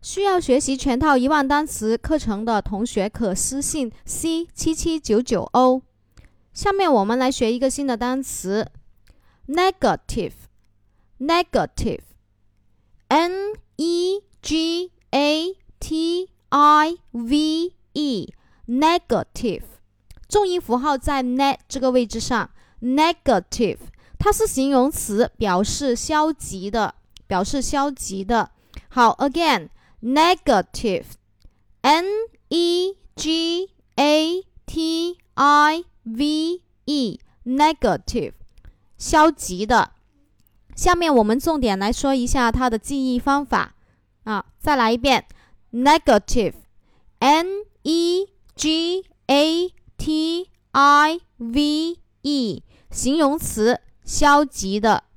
需要学习全套一万单词课程的同学，可私信 c 七七九九 o。下面我们来学一个新的单词，negative，negative，n e g a t i v e，negative，重音符号在 ne 这个位置上，negative，它是形容词，表示消极的，表示消极的。好，again。Negative, n e g a t i v e, negative，消极的。下面我们重点来说一下它的记忆方法啊，再来一遍，negative, n e g a t i v e，形容词，消极的。